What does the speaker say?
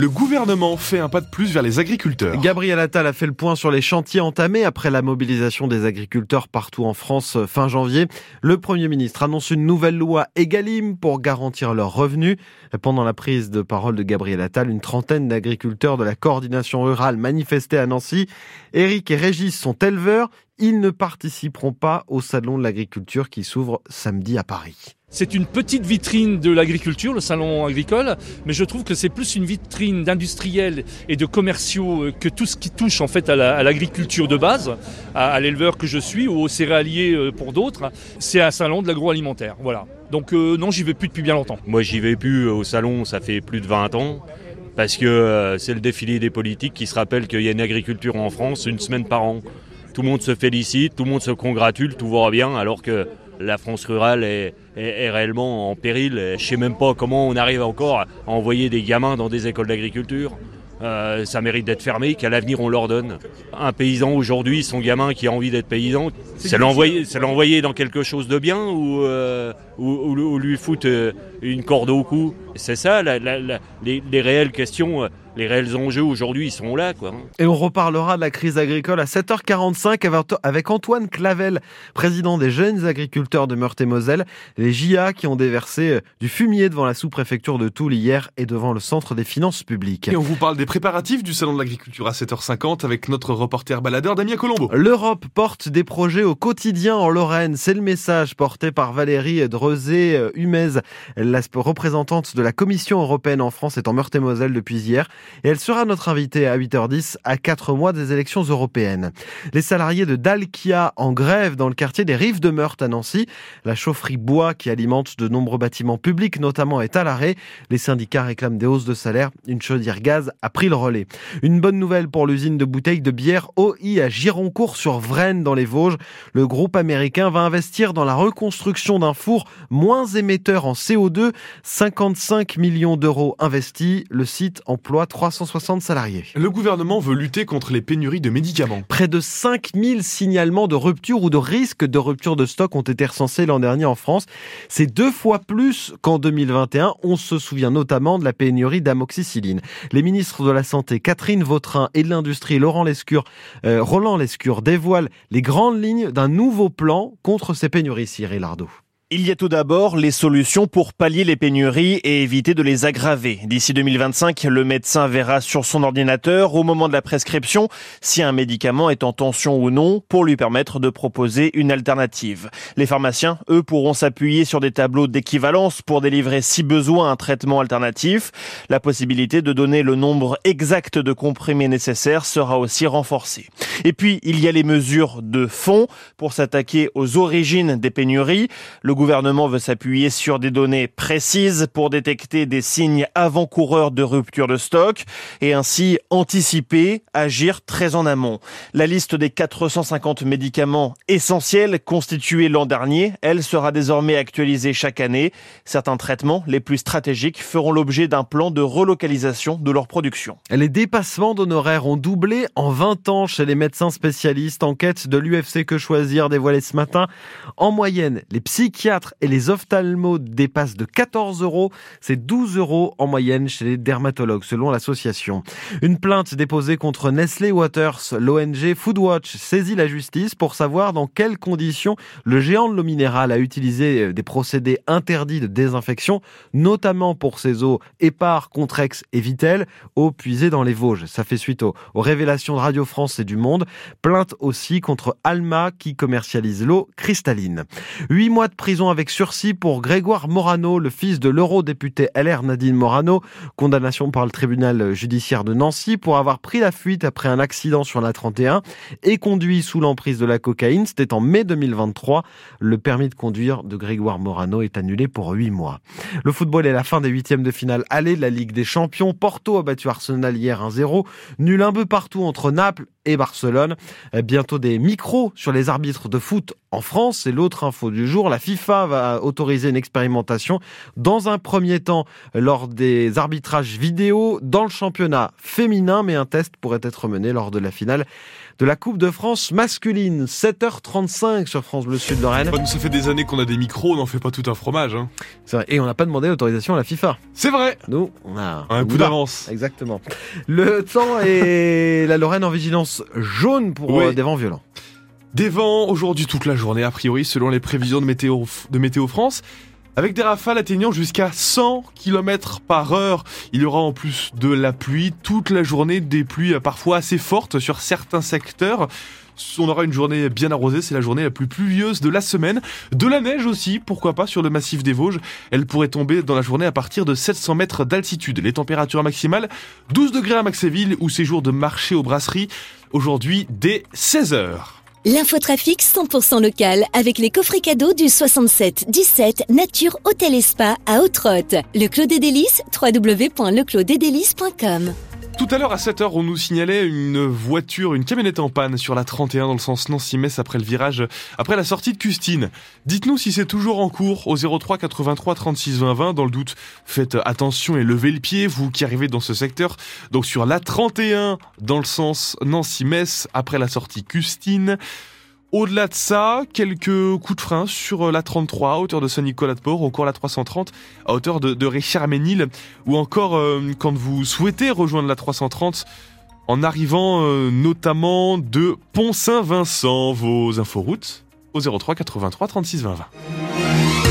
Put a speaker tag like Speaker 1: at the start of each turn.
Speaker 1: Le gouvernement fait un pas de plus vers les agriculteurs.
Speaker 2: Gabriel Attal a fait le point sur les chantiers entamés après la mobilisation des agriculteurs partout en France euh, fin janvier. Le Premier ministre annonce une nouvelle loi Egalim pour garantir leurs revenus. Pendant la prise de parole de Gabriel Attal, une trentaine d'agriculteurs de la coordination rurale manifestaient à Nancy. Éric et Régis sont éleveurs. Ils ne participeront pas au salon de l'agriculture qui s'ouvre samedi à Paris.
Speaker 3: C'est une petite vitrine de l'agriculture, le salon agricole, mais je trouve que c'est plus une vitrine d'industriels et de commerciaux euh, que tout ce qui touche en fait à l'agriculture de base, à, l'éleveur que je suis ou aux céréaliers euh, pour d'autres. C'est un salon de l'agroalimentaire, voilà. Donc euh, non, j'y vais plus depuis bien longtemps.
Speaker 4: Moi, j'y vais plus au salon, ça fait plus de 20 ans. Parce que c'est le défilé des politiques qui se rappelle qu'il y a une agriculture en France une semaine par an. Tout le monde se félicite, tout le monde se congratule, tout va bien, alors que la France rurale est, réellement en péril. Je ne sais même pas comment on arrive encore à envoyer des gamins dans des écoles d'agriculture. Euh, ça mérite d'être fermé, qu'à l'avenir on leur donne. Un paysan aujourd'hui, son gamin qui a envie d'être paysan, c'est l'envoyer dans quelque chose de bien ou, euh, lui foutre euh, une corde au cou? C'est ça, les, réelles questions les réels enjeux aujourd'hui, ils sont là. Quoi.
Speaker 2: Et on reparlera de la crise agricole à 7h45 avec Antoine Clavel, président des jeunes agriculteurs de Meurthe-et-Moselle. Les JA qui ont déversé euh, du fumier devant la sous-préfecture de Toul hier et devant le centre des finances publiques.
Speaker 1: Et on vous parle des préparatifs du salon de l'agriculture à 7h50 avec notre reporter baladeur Damien Colombo.
Speaker 2: L'Europe porte des projets au quotidien en Lorraine. C'est le message porté par Valérie Drezé-Humez, la représentante de la Commission européenne en France est en Meurthe-et-Moselle depuis hier et elle sera notre invitée à 8h10 à 4 mois des élections européennes. Les salariés de Dalkia en grève dans le quartier des Rives de Meurthe à Nancy. La chaufferie bois qui alimente de nombreux bâtiments publics notamment est à l'arrêt. Les syndicats réclament des hausses de salaire. Une chaudière gaz a pris le relais. Une bonne nouvelle pour l'usine de bouteilles de bière OI à Gironcourt sur Vraine dans les Vosges. Le groupe américain va investir dans la reconstruction d'un four moins émetteur en CO2. 55 millions d'euros investis. Le site emploie 360 salariés.
Speaker 1: Le gouvernement veut lutter contre les pénuries de médicaments.
Speaker 2: Près de 5000 signalements de rupture ou de risque de rupture de stock ont été recensés l'an dernier en France. C'est deux fois plus qu'en 2021. On se souvient notamment de la pénurie d'amoxicilline. Les ministres de la Santé, Catherine Vautrin, et de l'Industrie, Laurent Lescure, euh, Roland Lescure, dévoilent les grandes lignes d'un nouveau plan contre ces pénuries, Cyril Ardo.
Speaker 5: Il y a tout d'abord les solutions pour pallier les pénuries et éviter de les aggraver. D'ici 2025, le médecin verra sur son ordinateur, au moment de la prescription, si un médicament est en tension ou non, pour lui permettre de proposer une alternative. Les pharmaciens, eux, pourront s'appuyer sur des tableaux d'équivalence pour délivrer, si besoin, un traitement alternatif. La possibilité de donner le nombre exact de comprimés nécessaires sera aussi renforcée. Et puis, il y a les mesures de fond pour s'attaquer aux origines des pénuries. Gouvernement veut s'appuyer sur des données précises pour détecter des signes avant-coureurs de rupture de stock et ainsi anticiper, agir très en amont. La liste des 450 médicaments essentiels constitués l'an dernier, elle sera désormais actualisée chaque année. Certains traitements les plus stratégiques feront l'objet d'un plan de relocalisation de leur production.
Speaker 2: Les dépassements d'honoraires ont doublé en 20 ans chez les médecins spécialistes. Enquête de l'UFC Que Choisir dévoilée ce matin. En moyenne, les psychiatres et les ophtalmos dépassent de 14 euros. C'est 12 euros en moyenne chez les dermatologues, selon l'association. Une plainte déposée contre Nestlé Waters, l'ONG Foodwatch saisit la justice pour savoir dans quelles conditions le géant de l'eau minérale a utilisé des procédés interdits de désinfection, notamment pour ses eaux épars, Contrex et Vitel, eau puisée dans les Vosges. Ça fait suite aux, aux révélations de Radio France et du Monde. Plainte aussi contre Alma qui commercialise l'eau cristalline. Huit mois de prison avec sursis pour Grégoire Morano, le fils de l'eurodéputé LR Nadine Morano. Condamnation par le tribunal judiciaire de Nancy pour avoir pris la fuite après un accident sur la 31 et conduit sous l'emprise de la cocaïne. C'était en mai 2023. Le permis de conduire de Grégoire Morano est annulé pour huit mois. Le football est la fin des huitièmes de finale aller de la Ligue des Champions. Porto a battu Arsenal hier 1-0. Nul un peu partout entre Naples et Barcelone. Bientôt des micros sur les arbitres de foot en France. C'est l'autre info du jour. La FIFA va autoriser une expérimentation dans un premier temps lors des arbitrages vidéo dans le championnat féminin, mais un test pourrait être mené lors de la finale de la Coupe de France masculine. 7h35 sur France Bleu Sud Lorraine.
Speaker 1: Ça fait des années qu'on a des micros, on n'en fait pas tout un fromage. Hein.
Speaker 2: C'est vrai. Et on n'a pas demandé l'autorisation à la FIFA.
Speaker 1: C'est vrai
Speaker 2: Nous, on a
Speaker 1: Un coup d'avance.
Speaker 2: Exactement. Le temps et la Lorraine en vigilance jaune pour
Speaker 1: Oui.
Speaker 2: euh, des vents violents.
Speaker 1: Des vents aujourd'hui toute la journée, a priori, selon les prévisions de Météo, de Météo France. Avec des rafales atteignant jusqu'à 100 km par heure. Il y aura en plus de la pluie toute la journée, des pluies euh, parfois assez fortes sur certains secteurs. On aura une journée bien arrosée, c'est la journée la plus pluvieuse de la semaine. De la neige aussi, pourquoi pas, sur le massif des Vosges. Elle pourrait tomber dans la journée à partir de 700 mètres d'altitude. Les températures maximales, 12 degrés à Maxéville ou séjour de marché aux brasseries, aujourd'hui dès 16 heures.
Speaker 6: L'infotrafic 100% local avec les coffrets cadeaux du 67 17 Nature Hôtel et Spa à Haute-Rotte. Le Clos des Délices, www.leclosdesdélices.com.
Speaker 1: Tout à l'heure à 7h, on nous signalait une voiture, une camionnette en panne sur la 31 dans le sens Nancy-Metz après le virage, après la sortie de Custine. Dites-nous si c'est toujours en cours au 03 83 36 20 20. Dans le doute, faites attention et levez le pied, vous qui arrivez dans ce secteur. Donc sur la 31 dans le sens Nancy-Metz après la sortie Custine. Au-delà de ça, quelques coups de frein sur la 33 à hauteur de Saint-Nicolas de Port, ou encore la 330 à hauteur de, de Richard-Ménil, ou encore euh, quand vous souhaitez rejoindre la 330 en arrivant euh, notamment de Pont-Saint-Vincent. Vos inforoutes au 03 83 36 20 20.